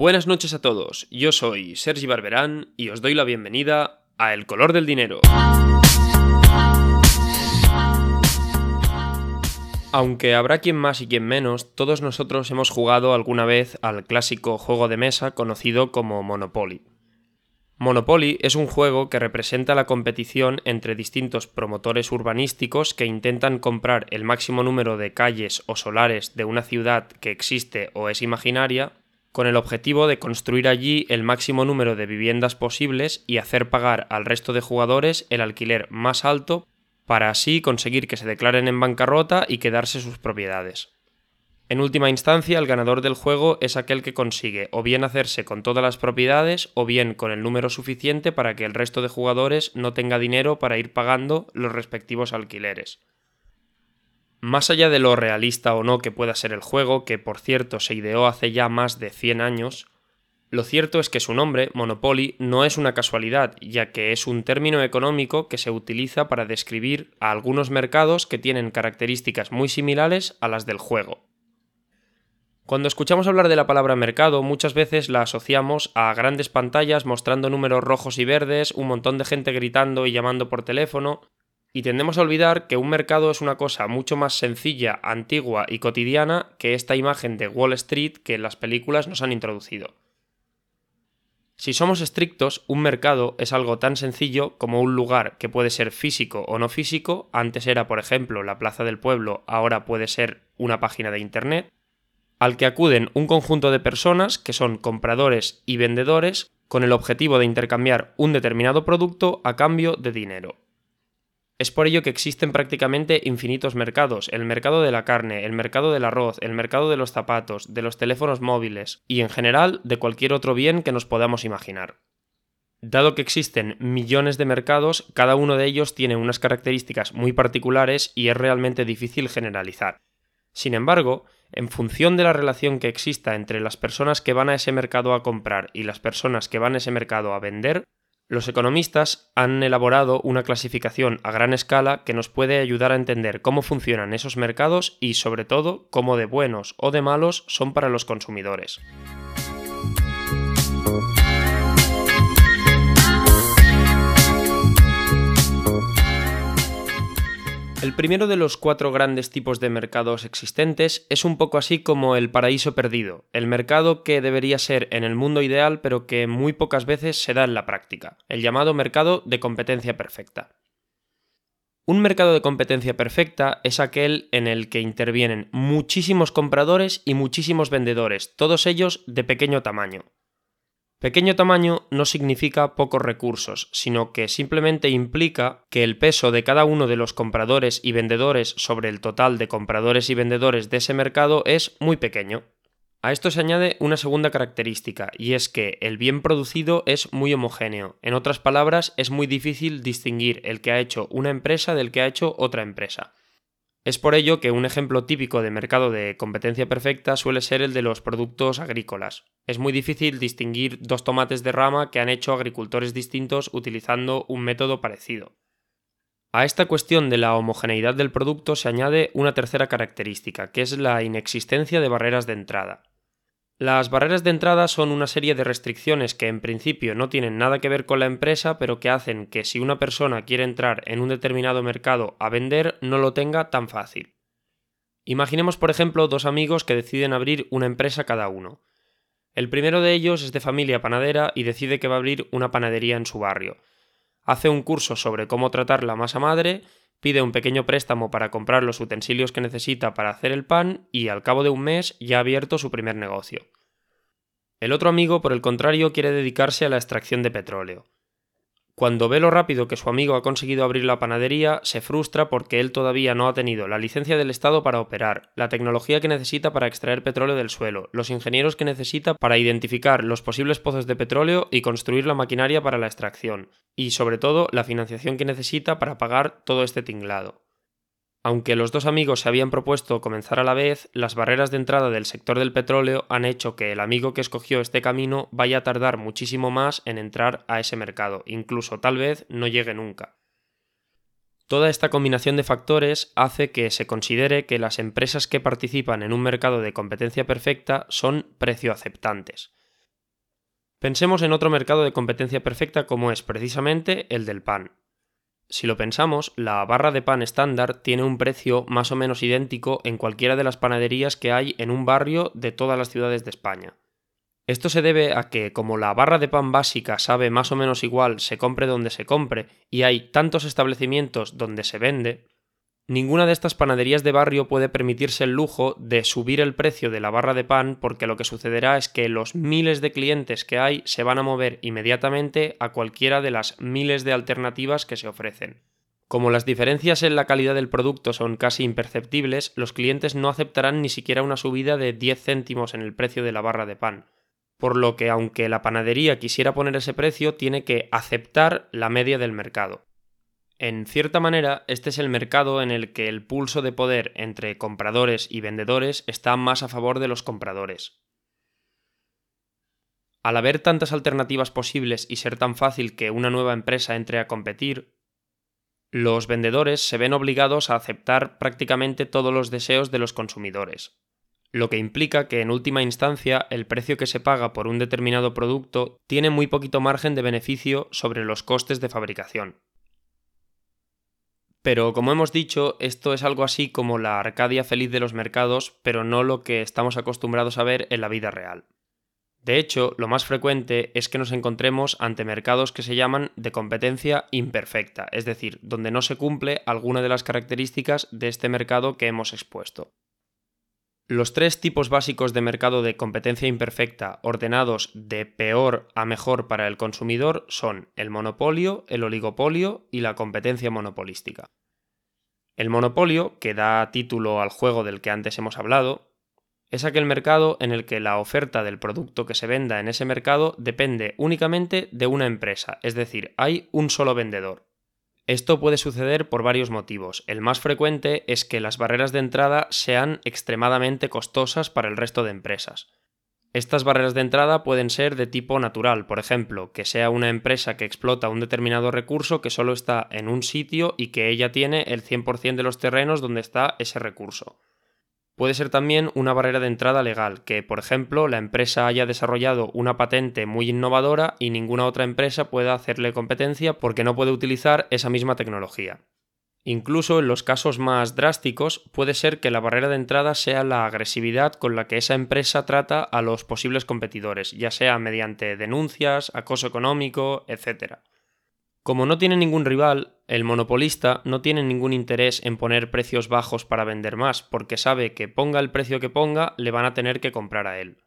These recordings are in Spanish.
Buenas noches a todos, yo soy Sergi Barberán y os doy la bienvenida a El color del dinero. Aunque habrá quien más y quien menos, todos nosotros hemos jugado alguna vez al clásico juego de mesa conocido como Monopoly. Monopoly es un juego que representa la competición entre distintos promotores urbanísticos que intentan comprar el máximo número de calles o solares de una ciudad que existe o es imaginaria, con el objetivo de construir allí el máximo número de viviendas posibles y hacer pagar al resto de jugadores el alquiler más alto para así conseguir que se declaren en bancarrota y quedarse sus propiedades. En última instancia, el ganador del juego es aquel que consigue o bien hacerse con todas las propiedades o bien con el número suficiente para que el resto de jugadores no tenga dinero para ir pagando los respectivos alquileres. Más allá de lo realista o no que pueda ser el juego, que por cierto se ideó hace ya más de 100 años, lo cierto es que su nombre, Monopoly, no es una casualidad, ya que es un término económico que se utiliza para describir a algunos mercados que tienen características muy similares a las del juego. Cuando escuchamos hablar de la palabra mercado, muchas veces la asociamos a grandes pantallas mostrando números rojos y verdes, un montón de gente gritando y llamando por teléfono, y tendemos a olvidar que un mercado es una cosa mucho más sencilla, antigua y cotidiana que esta imagen de Wall Street que en las películas nos han introducido. Si somos estrictos, un mercado es algo tan sencillo como un lugar que puede ser físico o no físico, antes era por ejemplo la plaza del pueblo, ahora puede ser una página de Internet, al que acuden un conjunto de personas que son compradores y vendedores con el objetivo de intercambiar un determinado producto a cambio de dinero. Es por ello que existen prácticamente infinitos mercados, el mercado de la carne, el mercado del arroz, el mercado de los zapatos, de los teléfonos móviles y en general de cualquier otro bien que nos podamos imaginar. Dado que existen millones de mercados, cada uno de ellos tiene unas características muy particulares y es realmente difícil generalizar. Sin embargo, en función de la relación que exista entre las personas que van a ese mercado a comprar y las personas que van a ese mercado a vender, los economistas han elaborado una clasificación a gran escala que nos puede ayudar a entender cómo funcionan esos mercados y, sobre todo, cómo de buenos o de malos son para los consumidores. El primero de los cuatro grandes tipos de mercados existentes es un poco así como el paraíso perdido, el mercado que debería ser en el mundo ideal pero que muy pocas veces se da en la práctica, el llamado mercado de competencia perfecta. Un mercado de competencia perfecta es aquel en el que intervienen muchísimos compradores y muchísimos vendedores, todos ellos de pequeño tamaño. Pequeño tamaño no significa pocos recursos, sino que simplemente implica que el peso de cada uno de los compradores y vendedores sobre el total de compradores y vendedores de ese mercado es muy pequeño. A esto se añade una segunda característica, y es que el bien producido es muy homogéneo. En otras palabras, es muy difícil distinguir el que ha hecho una empresa del que ha hecho otra empresa. Es por ello que un ejemplo típico de mercado de competencia perfecta suele ser el de los productos agrícolas. Es muy difícil distinguir dos tomates de rama que han hecho agricultores distintos utilizando un método parecido. A esta cuestión de la homogeneidad del producto se añade una tercera característica, que es la inexistencia de barreras de entrada. Las barreras de entrada son una serie de restricciones que en principio no tienen nada que ver con la empresa, pero que hacen que si una persona quiere entrar en un determinado mercado a vender, no lo tenga tan fácil. Imaginemos, por ejemplo, dos amigos que deciden abrir una empresa cada uno. El primero de ellos es de familia panadera y decide que va a abrir una panadería en su barrio. Hace un curso sobre cómo tratar la masa madre pide un pequeño préstamo para comprar los utensilios que necesita para hacer el pan y al cabo de un mes ya ha abierto su primer negocio. El otro amigo, por el contrario, quiere dedicarse a la extracción de petróleo. Cuando ve lo rápido que su amigo ha conseguido abrir la panadería, se frustra porque él todavía no ha tenido la licencia del Estado para operar, la tecnología que necesita para extraer petróleo del suelo, los ingenieros que necesita para identificar los posibles pozos de petróleo y construir la maquinaria para la extracción, y sobre todo la financiación que necesita para pagar todo este tinglado. Aunque los dos amigos se habían propuesto comenzar a la vez, las barreras de entrada del sector del petróleo han hecho que el amigo que escogió este camino vaya a tardar muchísimo más en entrar a ese mercado, incluso tal vez no llegue nunca. Toda esta combinación de factores hace que se considere que las empresas que participan en un mercado de competencia perfecta son precio aceptantes. Pensemos en otro mercado de competencia perfecta como es precisamente el del pan. Si lo pensamos, la barra de pan estándar tiene un precio más o menos idéntico en cualquiera de las panaderías que hay en un barrio de todas las ciudades de España. Esto se debe a que, como la barra de pan básica sabe más o menos igual se compre donde se compre y hay tantos establecimientos donde se vende, ninguna de estas panaderías de barrio puede permitirse el lujo de subir el precio de la barra de pan porque lo que sucederá es que los miles de clientes que hay se van a mover inmediatamente a cualquiera de las miles de alternativas que se ofrecen. Como las diferencias en la calidad del producto son casi imperceptibles, los clientes no aceptarán ni siquiera una subida de 10 céntimos en el precio de la barra de pan por lo que aunque la panadería quisiera poner ese precio, tiene que aceptar la media del mercado. En cierta manera, este es el mercado en el que el pulso de poder entre compradores y vendedores está más a favor de los compradores. Al haber tantas alternativas posibles y ser tan fácil que una nueva empresa entre a competir, los vendedores se ven obligados a aceptar prácticamente todos los deseos de los consumidores lo que implica que en última instancia el precio que se paga por un determinado producto tiene muy poquito margen de beneficio sobre los costes de fabricación. Pero como hemos dicho, esto es algo así como la Arcadia feliz de los mercados, pero no lo que estamos acostumbrados a ver en la vida real. De hecho, lo más frecuente es que nos encontremos ante mercados que se llaman de competencia imperfecta, es decir, donde no se cumple alguna de las características de este mercado que hemos expuesto. Los tres tipos básicos de mercado de competencia imperfecta ordenados de peor a mejor para el consumidor son el monopolio, el oligopolio y la competencia monopolística. El monopolio, que da título al juego del que antes hemos hablado, es aquel mercado en el que la oferta del producto que se venda en ese mercado depende únicamente de una empresa, es decir, hay un solo vendedor. Esto puede suceder por varios motivos. El más frecuente es que las barreras de entrada sean extremadamente costosas para el resto de empresas. Estas barreras de entrada pueden ser de tipo natural, por ejemplo, que sea una empresa que explota un determinado recurso que solo está en un sitio y que ella tiene el 100% de los terrenos donde está ese recurso. Puede ser también una barrera de entrada legal, que por ejemplo la empresa haya desarrollado una patente muy innovadora y ninguna otra empresa pueda hacerle competencia porque no puede utilizar esa misma tecnología. Incluso en los casos más drásticos puede ser que la barrera de entrada sea la agresividad con la que esa empresa trata a los posibles competidores, ya sea mediante denuncias, acoso económico, etc. Como no tiene ningún rival, el monopolista no tiene ningún interés en poner precios bajos para vender más, porque sabe que ponga el precio que ponga, le van a tener que comprar a él.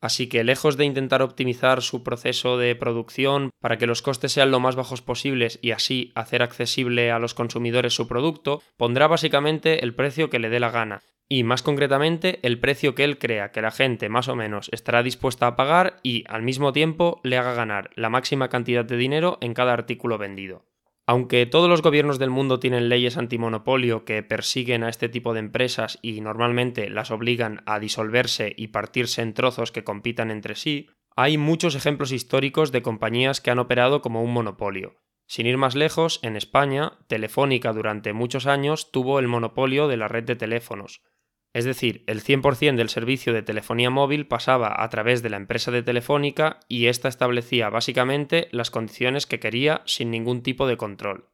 Así que lejos de intentar optimizar su proceso de producción para que los costes sean lo más bajos posibles y así hacer accesible a los consumidores su producto, pondrá básicamente el precio que le dé la gana, y más concretamente el precio que él crea que la gente más o menos estará dispuesta a pagar y al mismo tiempo le haga ganar la máxima cantidad de dinero en cada artículo vendido. Aunque todos los gobiernos del mundo tienen leyes antimonopolio que persiguen a este tipo de empresas y normalmente las obligan a disolverse y partirse en trozos que compitan entre sí, hay muchos ejemplos históricos de compañías que han operado como un monopolio. Sin ir más lejos, en España, Telefónica durante muchos años tuvo el monopolio de la red de teléfonos, es decir, el 100% del servicio de telefonía móvil pasaba a través de la empresa de Telefónica y ésta establecía básicamente las condiciones que quería sin ningún tipo de control.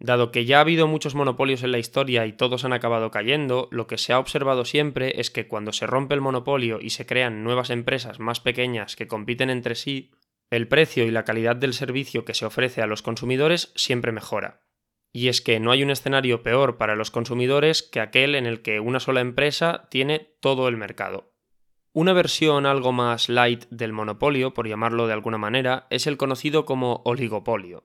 Dado que ya ha habido muchos monopolios en la historia y todos han acabado cayendo, lo que se ha observado siempre es que cuando se rompe el monopolio y se crean nuevas empresas más pequeñas que compiten entre sí, el precio y la calidad del servicio que se ofrece a los consumidores siempre mejora. Y es que no hay un escenario peor para los consumidores que aquel en el que una sola empresa tiene todo el mercado. Una versión algo más light del monopolio, por llamarlo de alguna manera, es el conocido como oligopolio.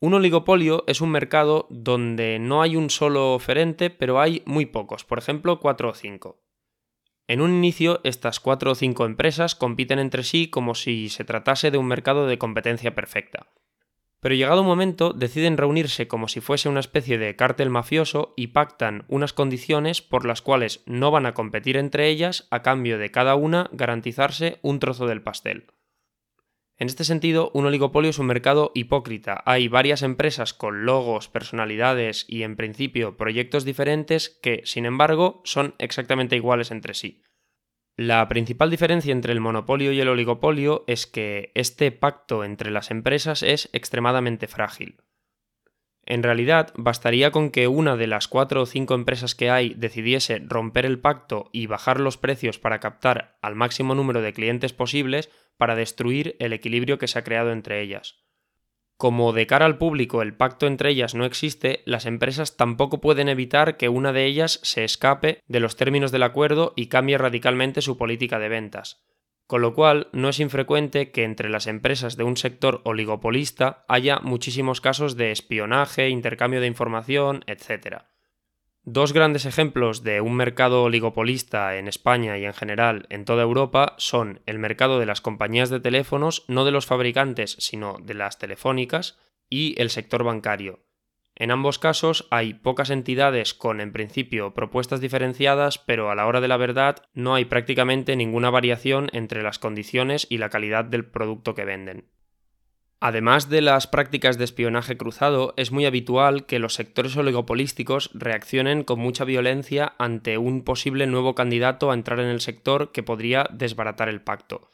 Un oligopolio es un mercado donde no hay un solo oferente, pero hay muy pocos, por ejemplo 4 o 5. En un inicio, estas 4 o 5 empresas compiten entre sí como si se tratase de un mercado de competencia perfecta. Pero llegado un momento deciden reunirse como si fuese una especie de cártel mafioso y pactan unas condiciones por las cuales no van a competir entre ellas a cambio de cada una garantizarse un trozo del pastel. En este sentido, un oligopolio es un mercado hipócrita. Hay varias empresas con logos, personalidades y en principio proyectos diferentes que, sin embargo, son exactamente iguales entre sí. La principal diferencia entre el monopolio y el oligopolio es que este pacto entre las empresas es extremadamente frágil. En realidad, bastaría con que una de las cuatro o cinco empresas que hay decidiese romper el pacto y bajar los precios para captar al máximo número de clientes posibles para destruir el equilibrio que se ha creado entre ellas. Como de cara al público el pacto entre ellas no existe, las empresas tampoco pueden evitar que una de ellas se escape de los términos del acuerdo y cambie radicalmente su política de ventas. Con lo cual, no es infrecuente que entre las empresas de un sector oligopolista haya muchísimos casos de espionaje, intercambio de información, etc. Dos grandes ejemplos de un mercado oligopolista en España y en general en toda Europa son el mercado de las compañías de teléfonos, no de los fabricantes, sino de las telefónicas, y el sector bancario. En ambos casos hay pocas entidades con, en principio, propuestas diferenciadas, pero a la hora de la verdad no hay prácticamente ninguna variación entre las condiciones y la calidad del producto que venden. Además de las prácticas de espionaje cruzado, es muy habitual que los sectores oligopolísticos reaccionen con mucha violencia ante un posible nuevo candidato a entrar en el sector que podría desbaratar el pacto.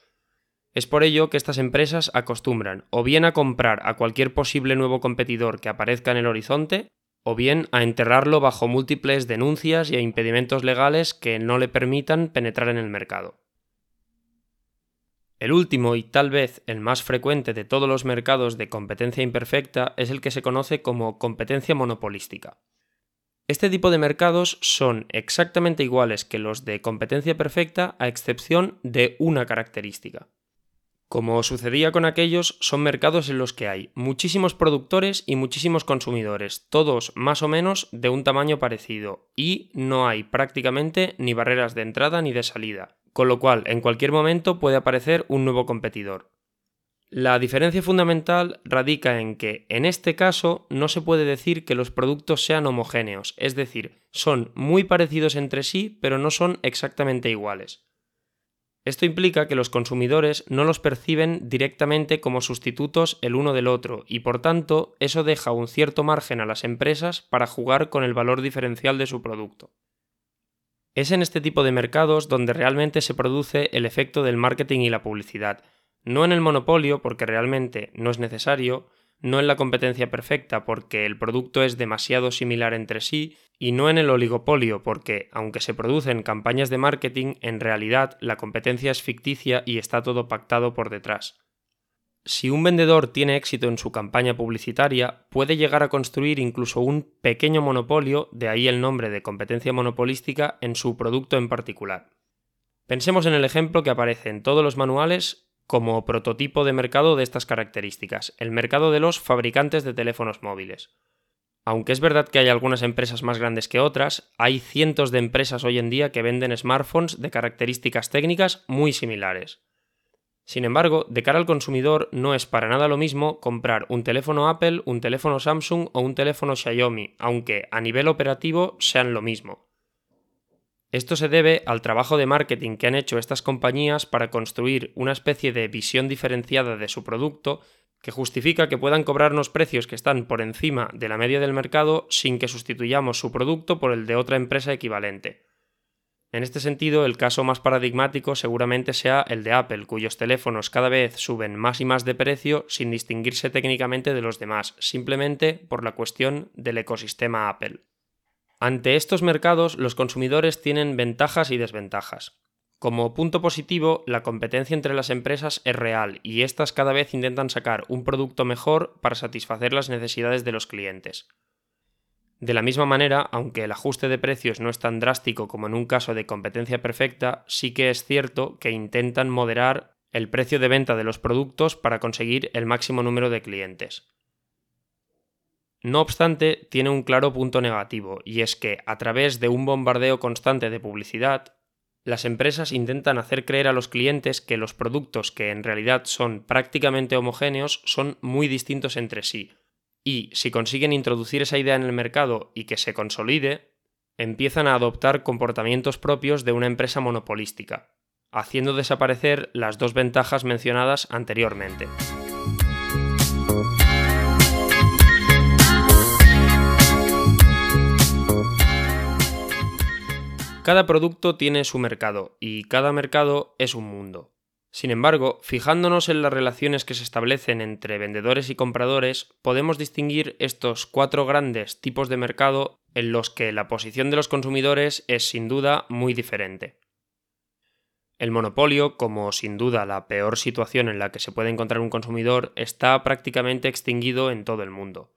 Es por ello que estas empresas acostumbran o bien a comprar a cualquier posible nuevo competidor que aparezca en el horizonte, o bien a enterrarlo bajo múltiples denuncias y impedimentos legales que no le permitan penetrar en el mercado. El último y tal vez el más frecuente de todos los mercados de competencia imperfecta es el que se conoce como competencia monopolística. Este tipo de mercados son exactamente iguales que los de competencia perfecta a excepción de una característica. Como sucedía con aquellos, son mercados en los que hay muchísimos productores y muchísimos consumidores, todos más o menos de un tamaño parecido, y no hay prácticamente ni barreras de entrada ni de salida, con lo cual en cualquier momento puede aparecer un nuevo competidor. La diferencia fundamental radica en que en este caso no se puede decir que los productos sean homogéneos, es decir, son muy parecidos entre sí pero no son exactamente iguales. Esto implica que los consumidores no los perciben directamente como sustitutos el uno del otro y por tanto eso deja un cierto margen a las empresas para jugar con el valor diferencial de su producto. Es en este tipo de mercados donde realmente se produce el efecto del marketing y la publicidad, no en el monopolio porque realmente no es necesario, no en la competencia perfecta porque el producto es demasiado similar entre sí, y no en el oligopolio porque, aunque se producen campañas de marketing, en realidad la competencia es ficticia y está todo pactado por detrás. Si un vendedor tiene éxito en su campaña publicitaria, puede llegar a construir incluso un pequeño monopolio, de ahí el nombre de competencia monopolística, en su producto en particular. Pensemos en el ejemplo que aparece en todos los manuales como prototipo de mercado de estas características, el mercado de los fabricantes de teléfonos móviles. Aunque es verdad que hay algunas empresas más grandes que otras, hay cientos de empresas hoy en día que venden smartphones de características técnicas muy similares. Sin embargo, de cara al consumidor no es para nada lo mismo comprar un teléfono Apple, un teléfono Samsung o un teléfono Xiaomi, aunque a nivel operativo sean lo mismo. Esto se debe al trabajo de marketing que han hecho estas compañías para construir una especie de visión diferenciada de su producto que justifica que puedan cobrarnos precios que están por encima de la media del mercado sin que sustituyamos su producto por el de otra empresa equivalente. En este sentido, el caso más paradigmático seguramente sea el de Apple, cuyos teléfonos cada vez suben más y más de precio sin distinguirse técnicamente de los demás, simplemente por la cuestión del ecosistema Apple. Ante estos mercados, los consumidores tienen ventajas y desventajas. Como punto positivo, la competencia entre las empresas es real y éstas cada vez intentan sacar un producto mejor para satisfacer las necesidades de los clientes. De la misma manera, aunque el ajuste de precios no es tan drástico como en un caso de competencia perfecta, sí que es cierto que intentan moderar el precio de venta de los productos para conseguir el máximo número de clientes. No obstante, tiene un claro punto negativo, y es que, a través de un bombardeo constante de publicidad, las empresas intentan hacer creer a los clientes que los productos que en realidad son prácticamente homogéneos son muy distintos entre sí, y si consiguen introducir esa idea en el mercado y que se consolide, empiezan a adoptar comportamientos propios de una empresa monopolística, haciendo desaparecer las dos ventajas mencionadas anteriormente. Cada producto tiene su mercado y cada mercado es un mundo. Sin embargo, fijándonos en las relaciones que se establecen entre vendedores y compradores, podemos distinguir estos cuatro grandes tipos de mercado en los que la posición de los consumidores es sin duda muy diferente. El monopolio, como sin duda la peor situación en la que se puede encontrar un consumidor, está prácticamente extinguido en todo el mundo.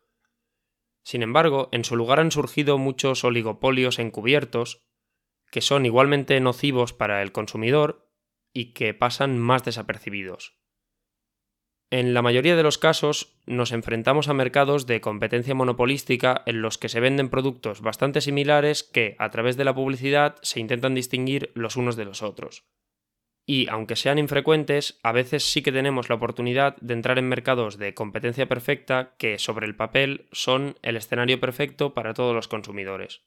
Sin embargo, en su lugar han surgido muchos oligopolios encubiertos, que son igualmente nocivos para el consumidor y que pasan más desapercibidos. En la mayoría de los casos nos enfrentamos a mercados de competencia monopolística en los que se venden productos bastante similares que, a través de la publicidad, se intentan distinguir los unos de los otros y, aunque sean infrecuentes, a veces sí que tenemos la oportunidad de entrar en mercados de competencia perfecta que sobre el papel son el escenario perfecto para todos los consumidores.